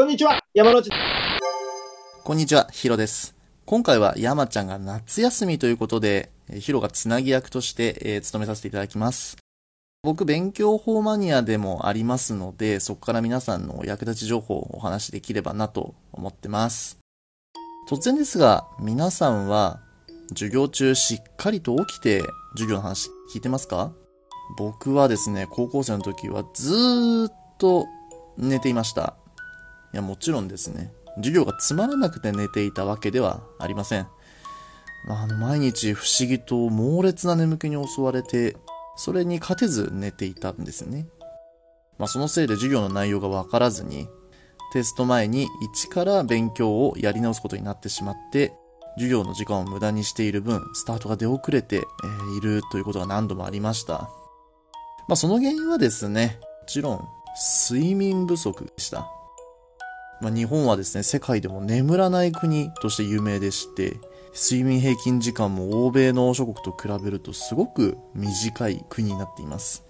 こんにちは、山内。こんにちは、ヒロです。今回は山ちゃんが夏休みということで、ヒロがつなぎ役として、えー務めさせていただきます。僕、勉強法マニアでもありますので、そこから皆さんのお役立ち情報をお話しできればなと思ってます。突然ですが、皆さんは、授業中しっかりと起きて、授業の話聞いてますか？僕はですね、高校生の時はずーっと寝ていました。いや、もちろんですね、授業がつまらなくて寝ていたわけではありません。あ、毎日不思議と猛烈な眠気に襲われて、それに勝てず寝ていたんですね。まあ、そのせいで授業の内容がわからずに、テスト前に一から勉強をやり直すことになってしまって、授業の時間を無駄にしている分、スタートが出遅れて、いるということが何度もありました。まあ、その原因はですね、もちろん、睡眠不足でした。まあ、日本はですね、世界でも眠らない国として有名でして、睡眠平均時間も欧米の諸国と比べるとすごく短い国になっています。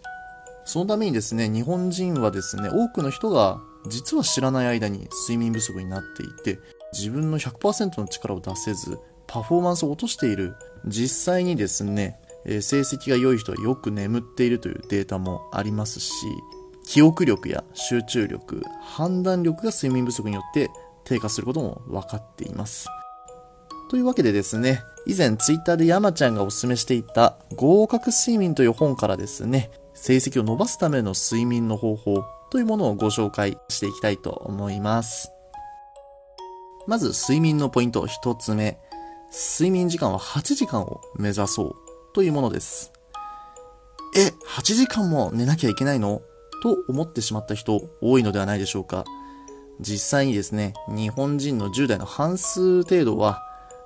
そのためにですね、日本人はですね、多くの人が実は知らない間に睡眠不足になっていて、自分の100%の力を出せず、パフォーマンスを落としている。実際にですね、え成績が良い人はよく眠っているというデータもありますし、記憶力や集中力、判断力が睡眠不足によって低下することも分かっています。というわけでですね、以前ツイッターで山ちゃんがお勧めしていた合格睡眠という本からですね、成績を伸ばすための睡眠の方法というものをご紹介していきたいと思います。まず睡眠のポイント一つ目。睡眠時間は8時間を目指そうというものです。え、8時間も寝なきゃいけないの？と思ってしまった人多いのではないでしょうか。実際にですね、日本人の10代の半数程度は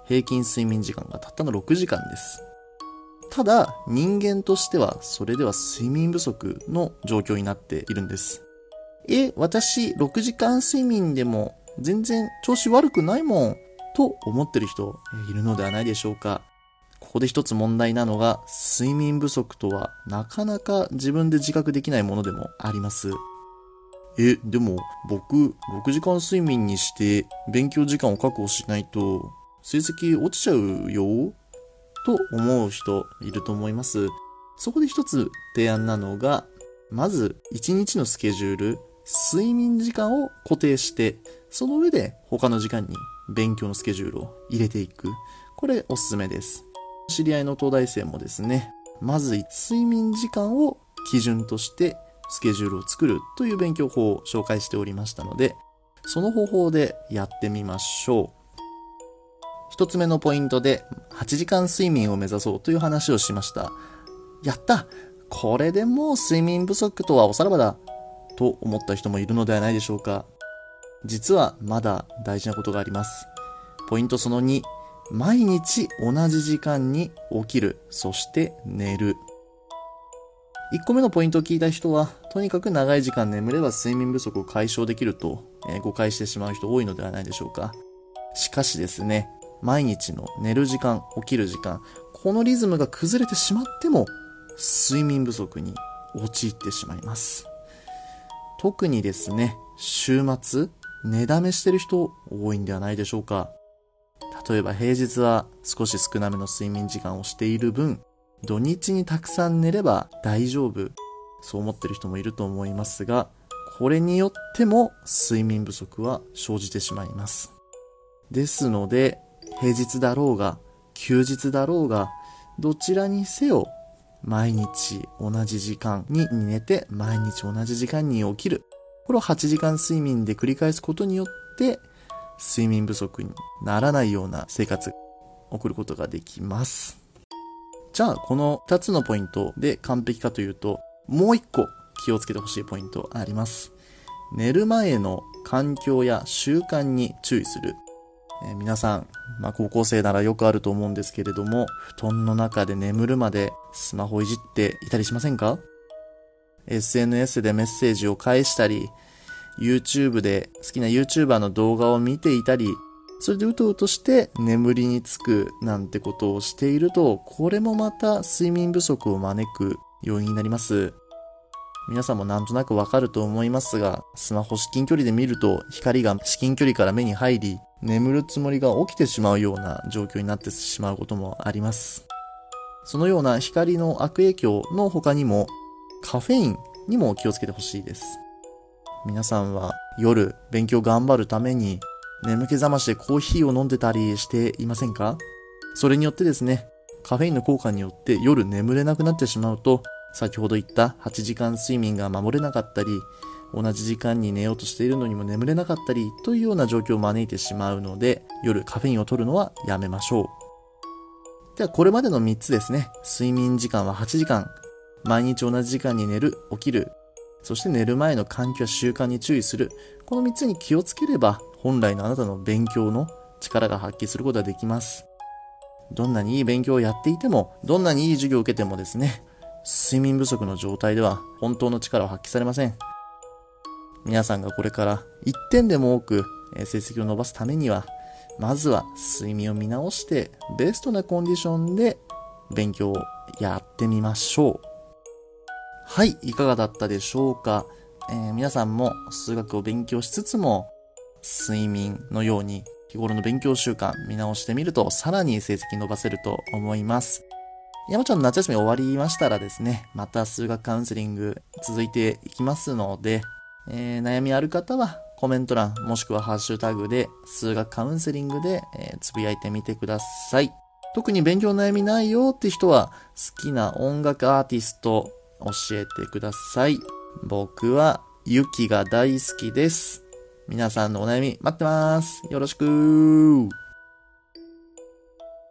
平均睡眠時間がたったの6時間です。ただ、人間としてはそれでは睡眠不足の状況になっているんです。え、私6時間睡眠でも全然調子悪くないもんと思ってる人いるのではないでしょうか。ここで一つ問題なのが、睡眠不足とはなかなか自分で自覚できないものでもあります。え、でも僕6時間睡眠にして勉強時間を確保しないと成績落ちちゃうよ？と思う人いると思います。そこで一つ提案なのが、まず1日のスケジュール、睡眠時間を固定して、その上で他の時間に勉強のスケジュールを入れていく。これおすすめです。知り合いの東大生もですね、まず睡眠時間を基準としてスケジュールを作るという勉強法を紹介しておりましたので、その方法でやってみましょう。一つ目のポイントで8時間睡眠を目指そうという話をしました。やったこれでもう睡眠不足とはおさらばだと思った人もいるのではないでしょうか。実はまだ大事なことがあります。ポイントその2、毎日同じ時間に起きる、そして寝る。1個目のポイントを聞いた人は、とにかく長い時間眠れば睡眠不足を解消できると、えー誤解してしまう人多いのではないでしょうか。しかしですね、毎日の寝る時間、起きる時間、このリズムが崩れてしまっても、睡眠不足に陥ってしまいます。特にですね、週末、寝だめしてる人多いんではないでしょうか。例えば平日は少し少なめの睡眠時間をしている分、土日にたくさん寝れば大丈夫。そう思ってる人もいると思いますが、これによっても睡眠不足は生じてしまいます。ですので、平日だろうが、休日だろうが、どちらにせよ、毎日同じ時間に寝て、毎日同じ時間に起きる。これを8時間睡眠で繰り返すことによって、睡眠不足にならないような生活を送ることができます。じゃあ、この2つのポイントで完璧かというと、もう1個気をつけてほしいポイントあります。寝る前の環境や習慣に注意する。えー皆さん、まあ、高校生ならよくあると思うんですけれども、布団の中で眠るまでスマホいじっていたりしませんか ?SNS でメッセージを返したり、YouTube で好きな YouTuber の動画を見ていたり、それでうとうとして眠りにつくなんてことをしていると、これもまた睡眠不足を招く要因になります。皆さんもなんとなくわかると思いますが、スマホ至近距離で見ると光が至近距離から目に入り、眠るつもりが起きてしまうような状況になってしまうこともあります。そのような光の悪影響の他にも、カフェインにも気をつけてほしいです。皆さんは夜勉強頑張るために眠気覚ましでコーヒーを飲んでたりしていませんか？それによってですね、カフェインの効果によって夜眠れなくなってしまうと、先ほど言った8時間睡眠が守れなかったり、同じ時間に寝ようとしているのにも眠れなかったりというような状況を招いてしまうので、夜カフェインを取るのはやめましょう。ではこれまでの3つですね。睡眠時間は8時間。毎日同じ時間に寝る、起きる。そして寝る前の環境や習慣に注意する。この3つに気をつければ、本来のあなたの勉強の力が発揮することができます。どんなにいい勉強をやっていても、どんなにいい授業を受けてもですね、睡眠不足の状態では本当の力を発揮されません。皆さんがこれから1点でも多く成績を伸ばすためには、まずは睡眠を見直して、ベストなコンディションで勉強をやってみましょう。はい、いかがだったでしょうか、えー、皆さんも数学を勉強しつつも、睡眠のように日頃の勉強習慣見直してみると、さらに成績伸ばせると思います。山ちゃんの夏休み終わりましたらですね、また数学カウンセリング続いていきますので、えー、悩みある方はコメント欄もしくはハッシュタグで数学カウンセリングで、えー、つぶやいてみてください。特に勉強悩みないよって人は好きな音楽アーティスト教えてください。僕はゆきが大好きです。皆さんのお悩み待ってます。よろしく